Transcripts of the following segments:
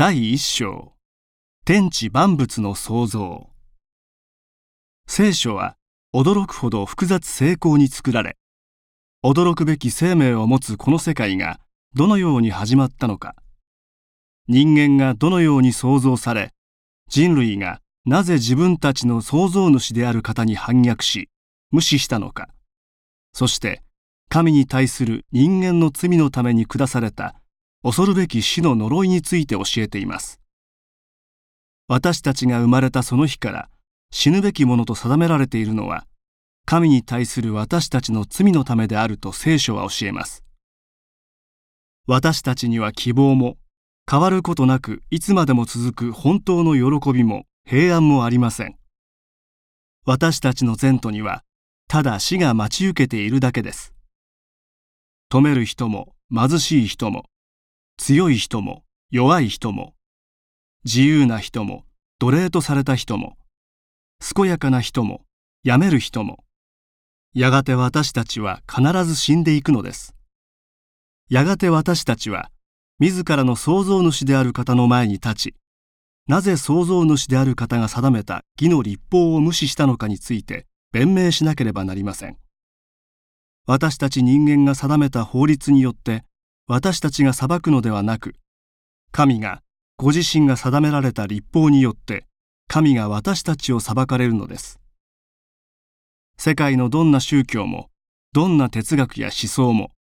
第一章。天地万物の創造。聖書は驚くほど複雑精巧に作られ驚くべき生命を持つこの世界がどのように始まったのか。人間がどのように創造され人類がなぜ自分たちの創造主である方に反逆し無視したのか。そして神に対する人間の罪のために下された恐るべき死の呪いについて教えています。私たちが生まれたその日から死ぬべきものと定められているのは神に対する私たちの罪のためであると聖書は教えます。私たちには希望も変わることなくいつまでも続く本当の喜びも平安もありません。私たちの前途にはただ死が待ち受けているだけです。止める人も貧しい人も強い人も弱い人も自由な人も奴隷とされた人も健やかな人もやめる人もやがて私たちは必ず死んでいくのです。やがて私たちは自らの創造主である方の前に立ちなぜ創造主である方が定めた義の立法を無視したのかについて弁明しなければなりません。私たち人間が定めた法律によって私たちが裁くのではなく神がご自身が定められた立法によって神が私たちを裁かれるのです。世界のどんな宗教もどんな哲学や思想も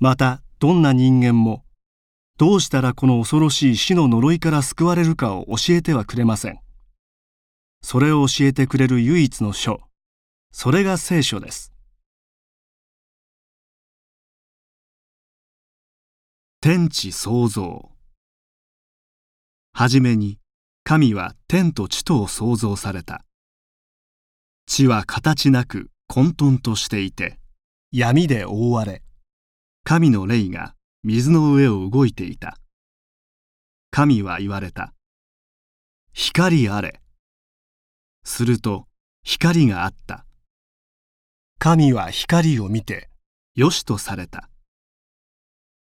またどんな人間もどうしたらこの恐ろしい死の呪いから救われるかを教えてはくれません。それを教えてくれる唯一の書。それが聖書です。天地創造。はじめに神は天と地とを創造された。地は形なく混沌としていて闇で覆われ神の霊が水の上を動いていた。神は言われた。光あれ。すると光があった。神は光を見てよしとされた。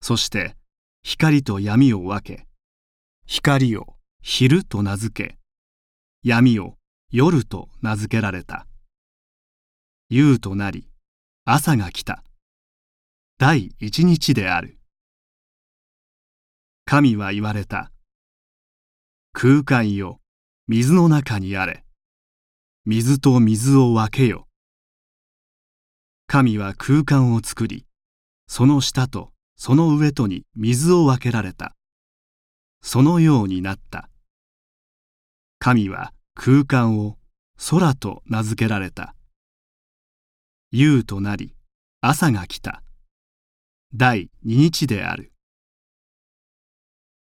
そして光と闇を分け光を昼と名付け闇を夜と名付けられた。夕となり朝が来た。第一日である。神は言われた。空間よ水の中にあれ。水と水を分けよ。神は空間を作りその下とその上とに水を分けられた。そのようになった。神は空間を空と名付けられた。夕となり、朝が来た。第二日である。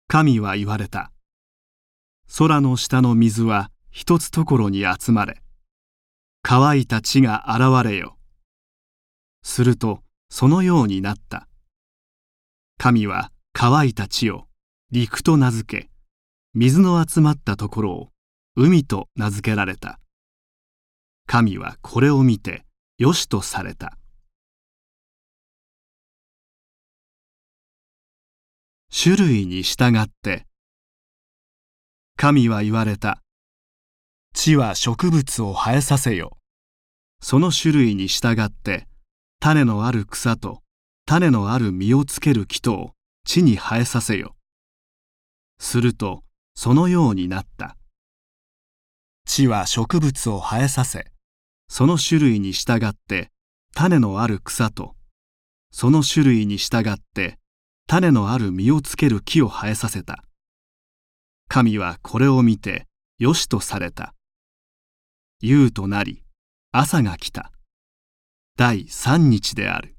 神は言われた。空の下の水は一つところに集まれ。乾いた地が現れよ。すると、そのようになった。神は乾いた地を陸と名付け、水の集まったところを海と名付けられた。神はこれを見てよしとされた。種類に従って、神は言われた。地は植物を生えさせよ。その種類に従って、種のある草と種のある実をつける木と地に生えさせよ。するとそのようになった。地は植物を生えさせ、その種類に従って種のある草と、その種類に従って種のある実をつける木を生えさせた。神はこれを見てよしとされた。夕となり朝が来た。第三日である。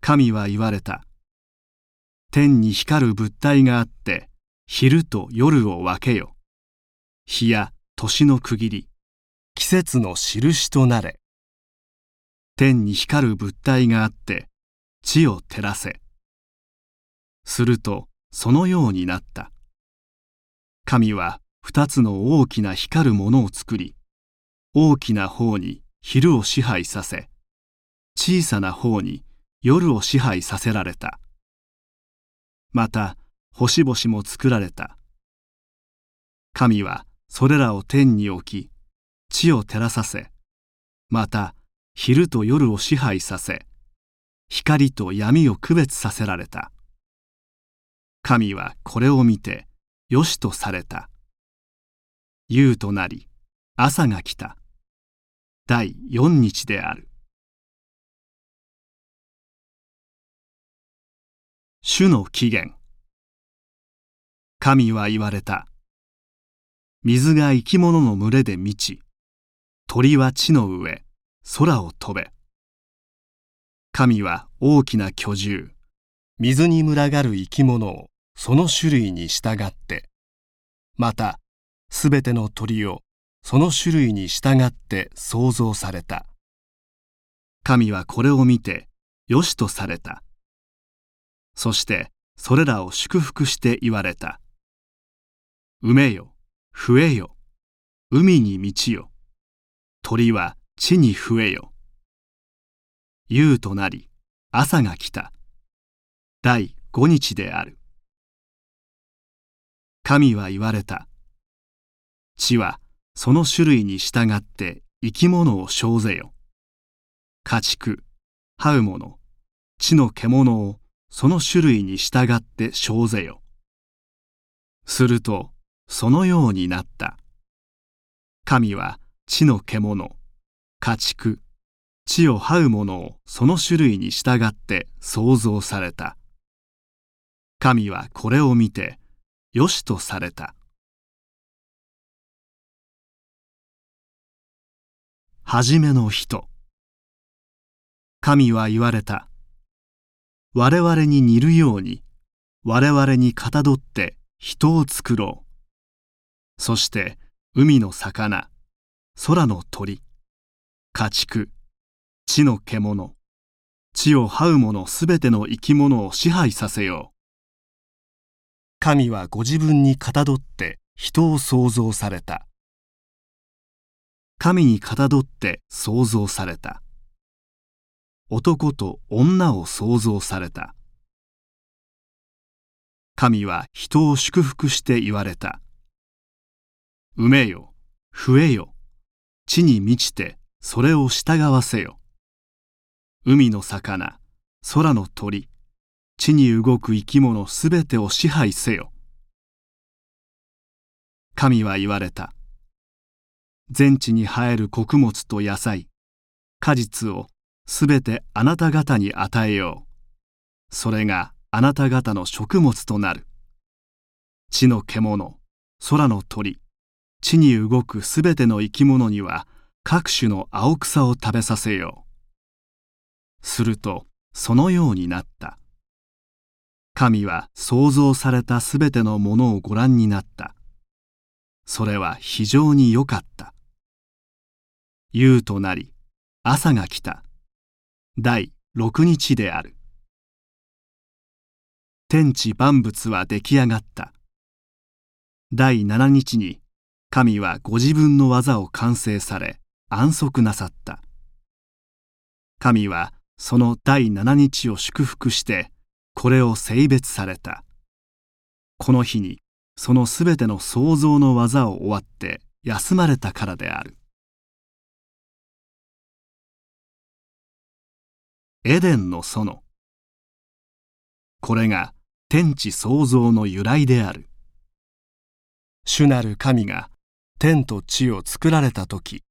神は言われた。天に光る物体があって、昼と夜を分けよ。日や年の区切り、季節の印となれ。天に光る物体があって、地を照らせ。すると、そのようになった。神は二つの大きな光るものを作り、大きな方に昼を支配させ、小さな方に夜を支配させられた。また星々も作られた。神はそれらを天に置き、地を照らさせ、また昼と夜を支配させ、光と闇を区別させられた。神はこれを見て、よしとされた。夕となり、朝が来た。第四日である。主の起源。神は言われた。水が生き物の群れで満ち、鳥は地の上、空を飛べ。神は大きな巨獣、水に群がる生き物をその種類に従って、またすべての鳥をその種類に従って創造された。神はこれを見てよしとされた。そしてそれらを祝福して言われた。埋めよ、増えよ、海に満ちよ、鳥は地に増えよ。夕となり、朝が来た。第五日である。神は言われた。地はその種類に従って生き物を生ぜよ。家畜、這う者、地の獣をその種類に従って生ぜよ。すると、そのようになった。神は地の獣、家畜、地を這う者をその種類に従って創造された。神はこれを見て、よしとされた。はじめの人。神は言われた。我々に似るように、我々にかたどって人を作ろう。そして海の魚、空の鳥、家畜、地の獣、地を這う者すべての生き物を支配させよう。神はご自分にかたどって人を創造された。神にかたどって創造された。男と女を創造された。神は人を祝福して言われた。埋めよ、増えよ、地に満ちてそれを従わせよ。海の魚、空の鳥、地に動く生き物すべてを支配せよ。神は言われた。全地に生える穀物と野菜、果実をすべてあなた方に与えよう。それがあなた方の食物となる。地の獣、空の鳥、地に動くすべての生き物には各種の青草を食べさせよう。するとそのようになった。神は創造されたすべてのものをご覧になった。それは非常に良かった。夕となり、朝が来た。第六日である。天地万物は出来上がった。第七日に神はご自分の技を完成され安息なさった。神はその第七日を祝福してこれを性別された。この日にそのすべての創造の技を終わって休まれたからである。エデンの園。これが天地創造の由来である。主なる神が天と地を作られた時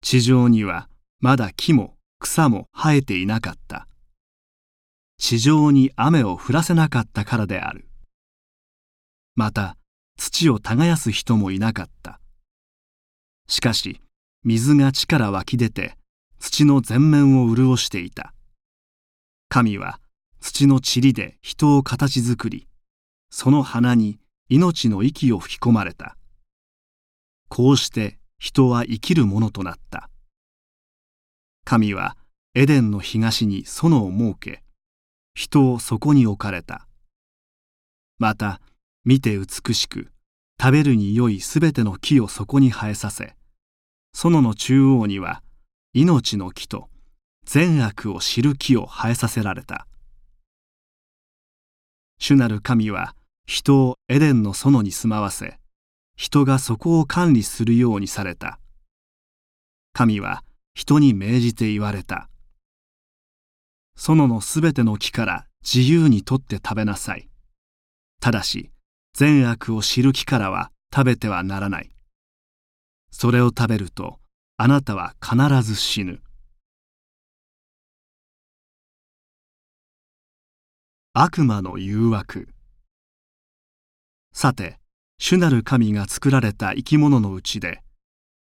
地上にはまだ木も草も生えていなかった。地上に雨を降らせなかったからである。また土を耕す人もいなかった。しかし水が地から湧き出て土の全面を潤していた。神は土の塵で人を形作り、その鼻に命の息を吹き込まれた。こうして人は生きるものとなった。神はエデンの東に園を設け、人をそこに置かれた。また、見て美しく、食べるに良いすべての木をそこに生えさせ、園の中央には命の木と善悪を知る木を生えさせられた。主なる神は人をエデンの園に住まわせ、人がそこを管理するようにされた。神は人に命じて言われた。園のすべての木から自由に取って食べなさい。ただし、善悪を知る木からは食べてはならない。それを食べると、あなたは必ず死ぬ。悪魔の誘惑。さて主なる神が作られた生き物のうちで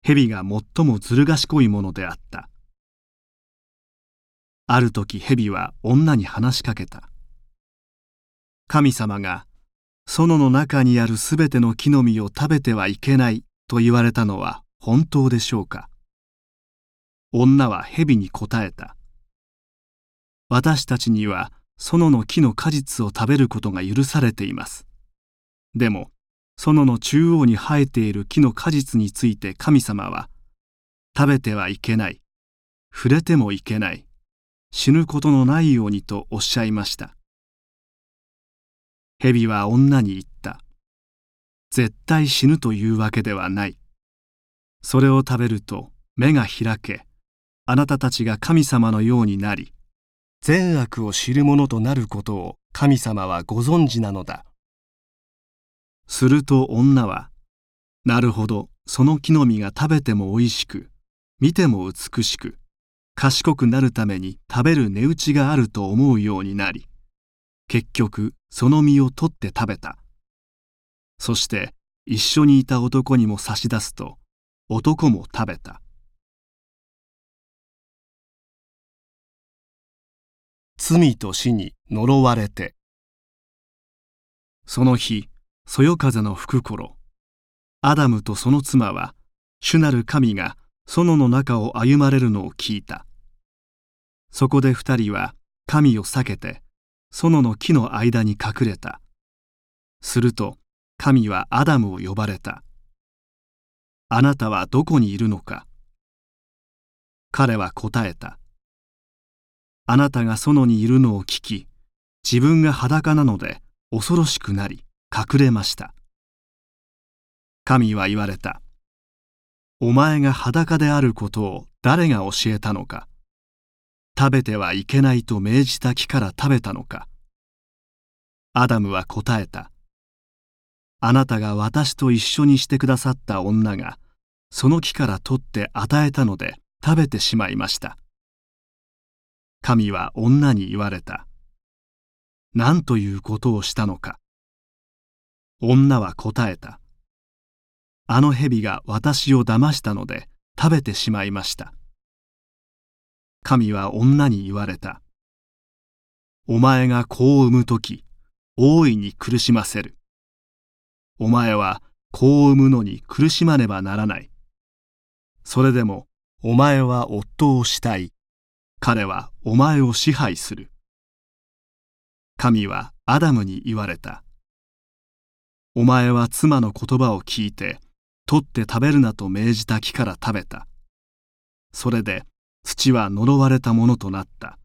蛇が最もずる賢いものであった。ある時蛇は女に話しかけた。神様が園の中にあるすべての木の実を食べてはいけないと言われたのは本当でしょうか。女は蛇に答えた。私たちには園の木の果実を食べることが許されています。でも、園の中央に生えている木の果実について神様は、食べてはいけない、触れてもいけない、死ぬことのないようにとおっしゃいました。蛇は女に言った。絶対死ぬというわけではない。それを食べると目が開け、あなたたちが神様のようになり、善悪を知る者となることを神様はご存知なのだ。すると女は、なるほど、その木の実が食べてもおいしく、見ても美しく、賢くなるために食べる値打ちがあると思うようになり、結局その実を取って食べた。そして一緒にいた男にも差し出すと、男も食べた。罪と死に呪われて。その日そよ風の吹く頃アダムとその妻は主なる神が園の中を歩まれるのを聞いた。そこで二人は神を避けて園の木の間に隠れた。すると神はアダムを呼ばれた。あなたはどこにいるのか。彼は答えた。あなたが園にいるのを聞き、自分が裸なので恐ろしくなり隠れました。神は言われた。お前が裸であることを誰が教えたのか。食べてはいけないと命じた木から食べたのか。アダムは答えた。あなたが私と一緒にしてくださった女が、その木から取って与えたので食べてしまいました。神は女に言われた。何ということをしたのか。女は答えた。あの蛇が私を騙したので食べてしまいました。神は女に言われた。お前が子を産むとき、大いに苦しませる。お前は子を産むのに苦しまねばならない。それでも、お前は夫をしたい。彼はお前を支配する。神はアダムに言われた。お前は妻の言葉を聞いて、取って食べるなと命じた木から食べた。それで土は呪われたものとなった。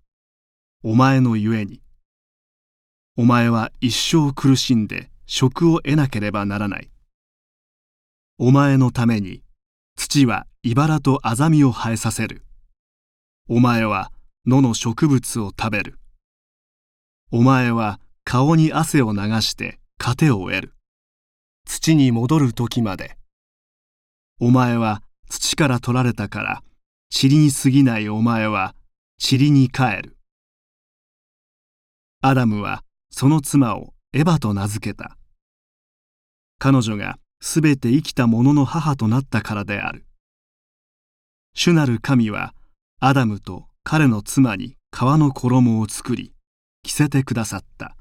お前のゆえに。お前は一生苦しんで食を得なければならない。お前のために土は茨とアザミを生えさせる。お前は野の植物を食べる。お前は顔に汗を流して糧を得る。土に戻る時まで。お前は土から取られたから、塵に過ぎないお前は塵に帰る。アダムはその妻をエバと名付けた。彼女がすべて生きた者の母となったからである。主なる神はアダムと彼の妻に革の衣を作り着せてくださった。